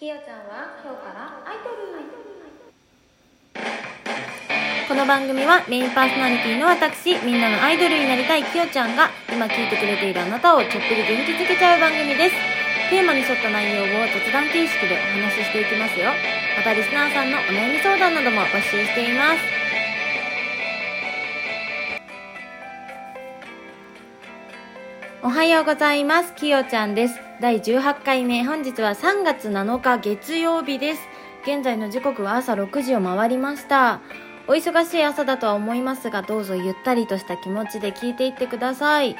ひよちゃんは今日からアイドルこの番組はメインパーソナリティの私みんなのアイドルになりたいきよちゃんが今聞いてくれているあなたをちょっぴり元気づけちゃう番組です。テーマに沿った内容を雑談形式でお話ししていきますよ。またリスナーさんのお悩み相談なども募集しています。おはようございます。きよちゃんです。第18回目、本日は3月7日月曜日です。現在の時刻は朝6時を回りました。お忙しい朝だとは思いますが、どうぞゆったりとした気持ちで聞いていってください。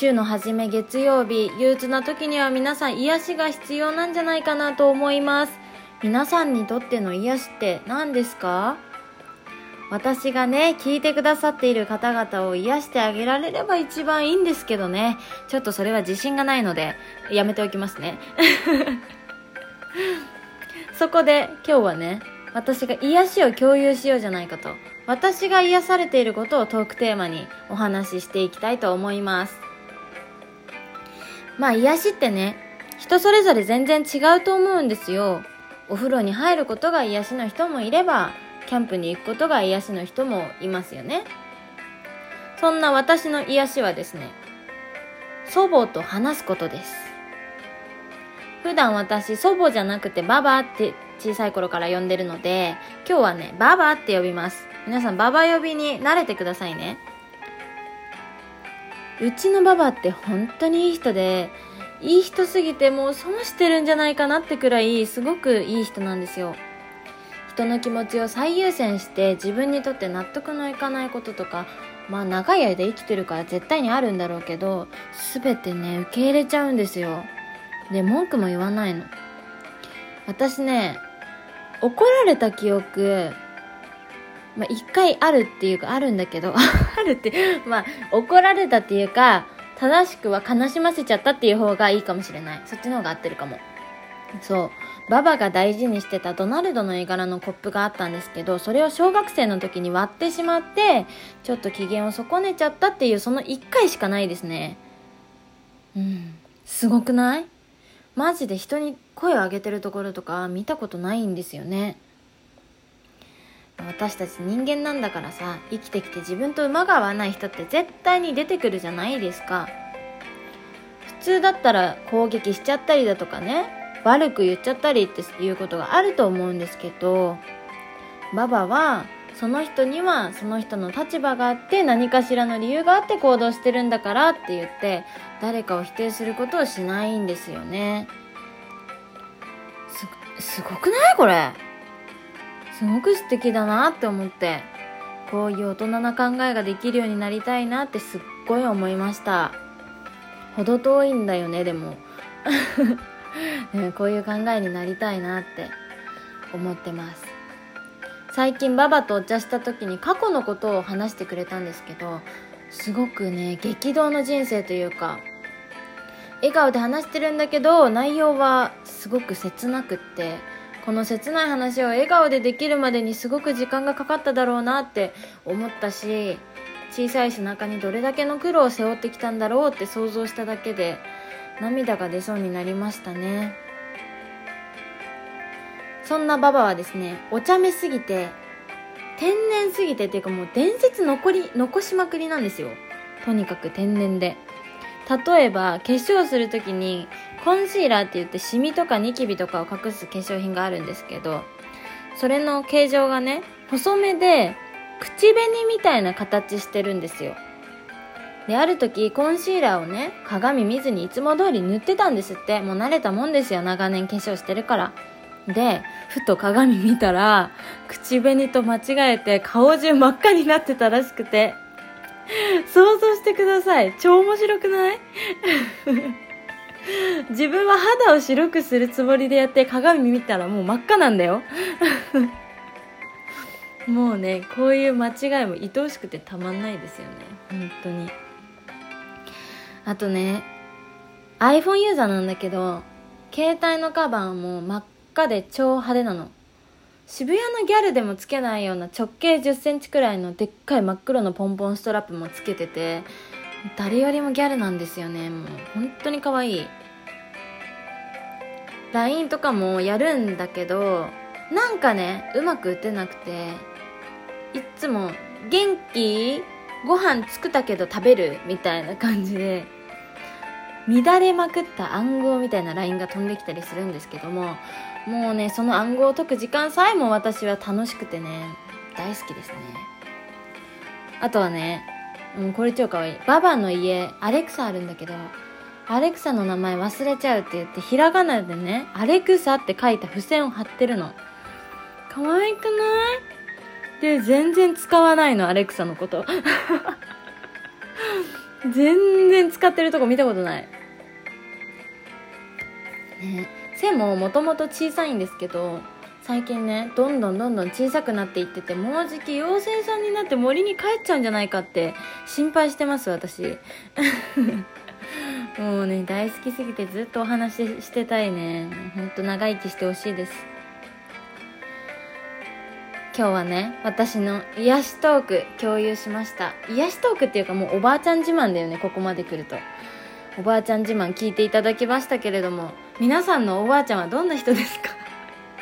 週の初め月曜日、憂鬱な時には皆さん癒しが必要なんじゃないかなと思います。皆さんにとっての癒しって何ですか？私がね、聞いてくださっている方々を癒してあげられれば一番いいんですけどね。ちょっとそれは自信がないので、やめておきますね。そこで今日はね、私が癒しを共有しようじゃないかと。私が癒されていることをトークテーマにお話ししていきたいと思います。まあ癒しってね、人それぞれ全然違うと思うんですよ。お風呂に入ることが癒しの人もいれば、キャンプに行くことが癒しの人もいますよね。そんな私の癒しはですね、祖母と話すことです。普段私、祖母じゃなくてババって小さい頃から呼んでるので、今日はね、ババって呼びます。皆さん、ババ呼びに慣れてくださいね。うちのババって本当にいい人で、いい人すぎてもう損してるんじゃないかなってくらい、すごくいい人なんですよ。人の気持ちを最優先して自分にとって納得のいかないこととかまあ長い間生きてるから絶対にあるんだろうけど全てね受け入れちゃうんですよ。で文句も言わないの。私ね怒られた記憶まあ一回あるっていうかあるんだけど あるってまあ怒られたっていうか正しくは悲しませちゃったっていう方がいいかもしれない。そっちの方が合ってるかも。そう。ババが大事にしてたドナルドの絵柄のコップがあったんですけどそれを小学生の時に割ってしまってちょっと機嫌を損ねちゃったっていうその1回しかないですね。うん。すごくない？マジで人に声を上げてるところとか見たことないんですよね。私たち人間なんだからさ生きてきて自分と馬が合わない人って絶対に出てくるじゃないですか。普通だったら攻撃しちゃったりだとかね。悪く言っちゃったりっていうことがあると思うんですけどババはその人にはその人の立場があって何かしらの理由があって行動してるんだからって言って誰かを否定することをしないんですよね。すすごくないこれ？すごく素敵だなって思ってこういう大人な考えができるようになりたいなってすっごい思いました。程遠いんだよねでも。ね、こういう考えになりたいなって思ってます。最近ババとお茶した時に過去のことを話してくれたんですけどすごくね激動の人生というか笑顔で話してるんだけど内容はすごく切なくってこの切ない話を笑顔でできるまでにすごく時間がかかっただろうなって思ったし小さい背中にどれだけの苦労を背負ってきたんだろうって想像しただけで涙が出そうになりましたね。そんなババはですねお茶目すぎて天然すぎてっていうかもう伝説残り残しまくりなんですよ。とにかく天然で。例えば化粧する時にコンシーラーって言ってシミとかニキビとかを隠す化粧品があるんですけどそれの形状がね細めで口紅みたいな形してるんですよ。で、ある時、コンシーラーをね、鏡見ずにいつも通り塗ってたんですって。もう慣れたもんですよ、長年化粧してるから。で、ふと鏡見たら、口紅と間違えて顔中真っ赤になってたらしくて。想像してください。超面白くない？自分は肌を白くするつもりでやって鏡見たらもう真っ赤なんだよ。もうね、こういう間違いも愛おしくてたまんないですよね。本当に。あとね iPhone ユーザーなんだけど携帯のカバーも真っ赤で超派手なの。渋谷のギャルでもつけないような直径1 0センチくらいのでっかい真っ黒のポンポンストラップもつけてて誰よりもギャルなんですよね。もう本当に可愛い。LINE とかもやるんだけどなんかねうまく打てなくていっつも「元気？ご飯作ったけど食べる?」みたいな感じで乱れまくった暗号みたいな LINE が飛んできたりするんですけどももうねその暗号を解く時間さえも私は楽しくてね大好きですね。あとはね、うん、これ超かわいい。ババの家アレクサあるんだけどアレクサの名前忘れちゃうって言ってひらがなでねアレクサって書いた付箋を貼ってるの。可愛くない？で全然使わないのアレクサのこと。全然使ってるとこ見たことない。ね背ももともと小さいんですけど最近ねどんどんどんどん小さくなっていっててもうじき妖精さんになって森に帰っちゃうんじゃないかって心配してます私。もうね大好きすぎてずっとお話ししてたいね。ほんと長生きしてほしいです。今日はね私の癒しトーク共有しました。癒しトークっていうかもうおばあちゃん自慢だよねここまで来ると。おばあちゃん自慢聞いていただきましたけれども皆さんのおばあちゃんはどんな人ですか？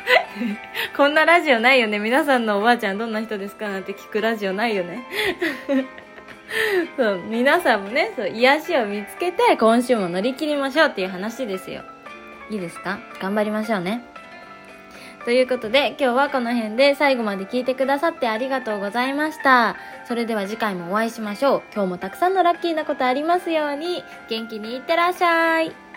こんなラジオないよね。皆さんのおばあちゃんどんな人ですかなんて聞くラジオないよね。そう皆さんもねそう癒しを見つけて今週も乗り切りましょうっていう話ですよ。いいですか？頑張りましょうね。ということで、今日はこの辺で最後まで聞いてくださってありがとうございました。それでは次回もお会いしましょう。今日もたくさんのラッキーなことありますように、元気にいってらっしゃい。